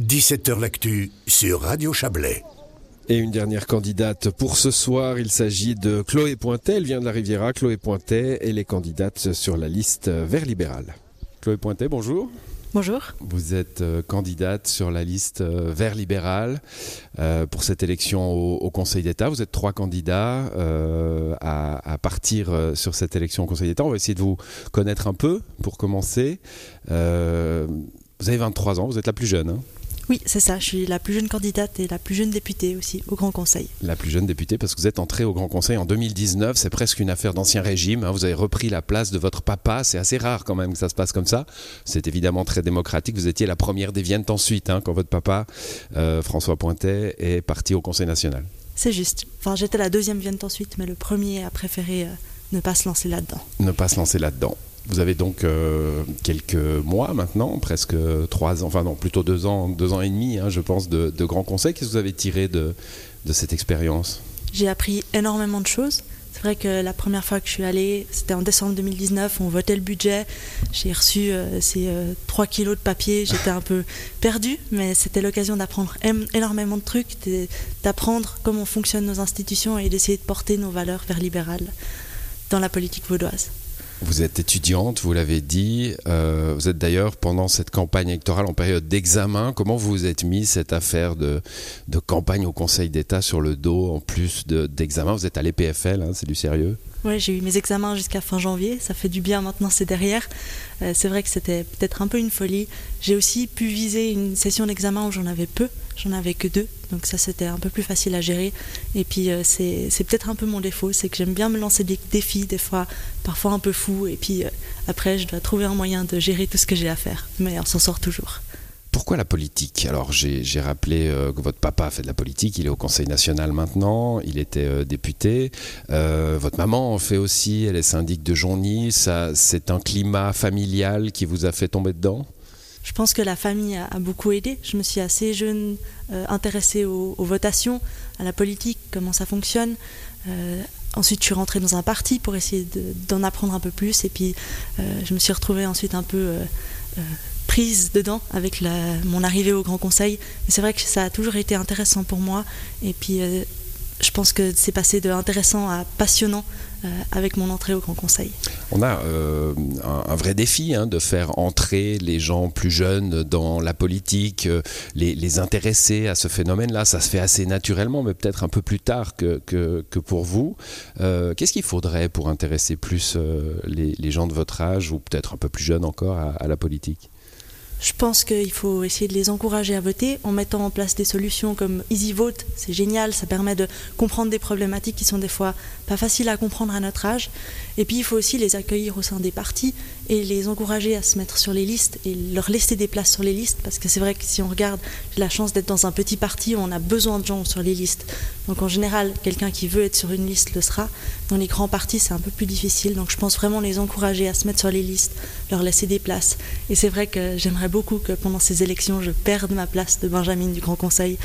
17h L'actu sur Radio Chablais. Et une dernière candidate pour ce soir, il s'agit de Chloé Pointet, elle vient de la Riviera, Chloé Pointet, elle est candidate sur la liste Vert Libéral. Chloé Pointet, bonjour. Bonjour. Vous êtes euh, candidate sur la liste euh, Vert Libéral euh, pour cette élection au, Conseil d'État. Vous êtes trois candidats à, partir sur cette élection au Conseil d'État. On va essayer de vous connaître un peu pour commencer. vous avez 23 ans, vous êtes la plus jeune. Oui, c'est ça. Je suis la plus jeune candidate et la plus jeune députée aussi au Grand Conseil. La plus jeune députée parce que vous êtes entrée au Grand Conseil en 2019. C'est presque une affaire d'ancien régime. Hein. Vous avez repris la place de votre papa. C'est assez rare quand même que ça se passe comme ça. C'est évidemment très démocratique. Vous étiez la première des Viennes ensuite hein, quand votre papa, euh, François Pointet, est parti au Conseil national. C'est juste. Enfin, j'étais la deuxième Vienne ensuite, mais le premier a préféré euh, ne pas se lancer là-dedans. Ne pas se lancer là-dedans. Vous avez donc euh, quelques mois maintenant, presque trois ans, enfin non, plutôt deux ans, deux ans et demi, hein, je pense, de, grands conseils. Qu'est-ce que vous avez tiré de, de cette expérience? J'ai appris énormément de choses. C'est vrai que la première fois que je suis allée, c'était en décembre 2019, on votait le budget. J'ai reçu euh, ces euh, 3 kilos de papier. J'étais un peu perdue, mais c'était l'occasion d'apprendre énormément de trucs, d'apprendre comment fonctionnent nos institutions et d'essayer de porter nos valeurs vers libérales dans la politique vaudoise. Vous êtes étudiante, vous l'avez dit. Euh, vous êtes d'ailleurs pendant cette campagne électorale en période d'examen. Comment vous vous êtes mis cette affaire de, de campagne au Conseil d'État sur le dos en plus d'examen? Vous êtes à l'EPFL, hein, c'est du sérieux? Oui, j'ai eu mes examens jusqu'à fin janvier. Ça fait du bien maintenant, c'est derrière. Euh, c'est vrai que c'était peut-être un peu une folie. J'ai aussi pu viser une session d'examen où j'en avais peu. J'en avais que deux. Donc ça, c'était un peu plus facile à gérer. Et puis, euh, c'est peut-être un peu mon défaut. C'est que j'aime bien me lancer des défis, des fois, parfois un peu fous. Et puis, euh, après, je dois trouver un moyen de gérer tout ce que j'ai à faire. Mais on s'en sort toujours. Pourquoi la politique? Alors j'ai rappelé euh, que votre papa a fait de la politique, il est au Conseil national maintenant, il était député. Votre maman en fait aussi, elle est syndic de Jonny. C'est un climat familial qui vous a fait tomber dedans? Je pense que la famille a, beaucoup aidé. Je me suis assez jeune intéressée aux, votations, à la politique, comment ça fonctionne. ensuite, je suis rentrée dans un parti pour essayer d'en apprendre un peu plus. Et puis, je me suis retrouvée ensuite un peu prise dedans avec mon arrivée au Grand Conseil. Mais c'est vrai que ça a toujours été intéressant pour moi. Et puis, euh, je pense que c'est passé de intéressant à passionnant euh, avec mon entrée au Grand Conseil. On a euh, un, vrai défi hein, de faire entrer les gens plus jeunes dans la politique, les, intéresser à ce phénomène-là. Ça se fait assez naturellement, mais peut-être un peu plus tard que, que, pour vous. Qu'est-ce qu'il faudrait pour intéresser plus les, gens de votre âge, ou peut-être un peu plus jeunes encore, à la politique? Je pense qu'il faut essayer de les encourager à voter en mettant en place des solutions comme Easy Vote. C'est génial, ça permet de comprendre des problématiques qui sont des fois pas faciles à comprendre à notre âge. Et puis il faut aussi les accueillir au sein des partis et les encourager à se mettre sur les listes et leur laisser des places sur les listes parce que c'est vrai que si on regarde la chance d'être dans un petit parti, on a besoin de gens sur les listes. Donc en général, quelqu'un qui veut être sur une liste le sera. Dans les grands partis, c'est un peu plus difficile. Donc je pense vraiment les encourager à se mettre sur les listes, leur laisser des places. Et c'est vrai que j'aimerais beaucoup que pendant ces élections, je perde ma place de Benjamin du Grand Conseil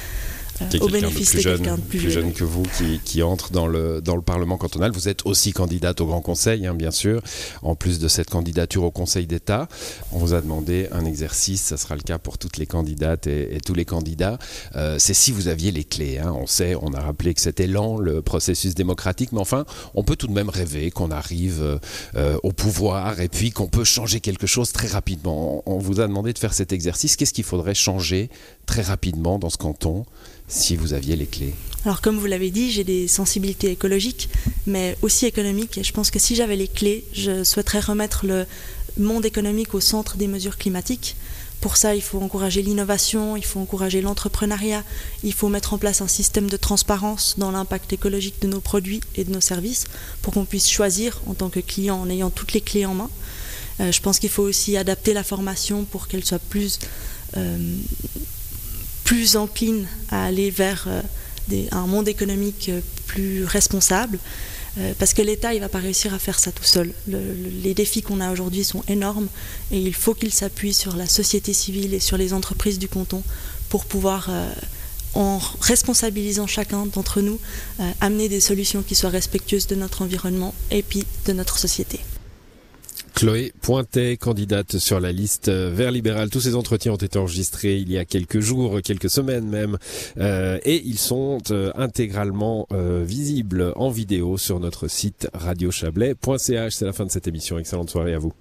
au bénéfice de quelqu'un de plus, jeune. que vous qui, entre dans le, dans le Parlement cantonal. Vous êtes aussi candidate au Grand Conseil, hein, bien sûr, en plus de cette candidature au Conseil d'État. On vous a demandé un exercice, ça sera le cas pour toutes les candidates et, tous les candidats. Euh, c'est si vous aviez les clés. Hein. On sait, on a rappelé que c'était lent le processus démocratique, mais enfin, on peut tout de même rêver qu'on arrive euh, au pouvoir et puis qu'on peut changer quelque chose très rapidement. On vous a demandé de faire cet exercice. Qu'est-ce qu'il faudrait changer très rapidement dans ce canton si vous aviez les clés Alors comme vous l'avez dit, j'ai des sensibilités écologiques, mais aussi économiques. Et je pense que si j'avais les clés, je souhaiterais remettre le monde économique au centre des mesures climatiques. Pour ça, il faut encourager l'innovation, il faut encourager l'entrepreneuriat, il faut mettre en place un système de transparence dans l'impact écologique de nos produits et de nos services pour qu'on puisse choisir en tant que client en ayant toutes les clés en main. Euh, je pense qu'il faut aussi adapter la formation pour qu'elle soit plus euh, plus encline à aller vers euh, un monde économique euh, plus responsable. Euh, parce que l'État, il ne va pas réussir à faire ça tout seul. les défis qu'on a aujourd'hui sont énormes et il faut qu'il s'appuie sur la société civile et sur les entreprises du canton pour pouvoir, en responsabilisant chacun d'entre nous, amener des solutions qui soient respectueuses de notre environnement et puis de notre société. Chloé Pointet, candidate sur la liste Vert libéral. Tous ces entretiens ont été enregistrés il y a quelques jours, quelques semaines même, euh, et ils sont euh, intégralement euh, visibles en vidéo sur notre site radiochablais.ch. C'est la fin de cette émission. Excellente soirée à vous.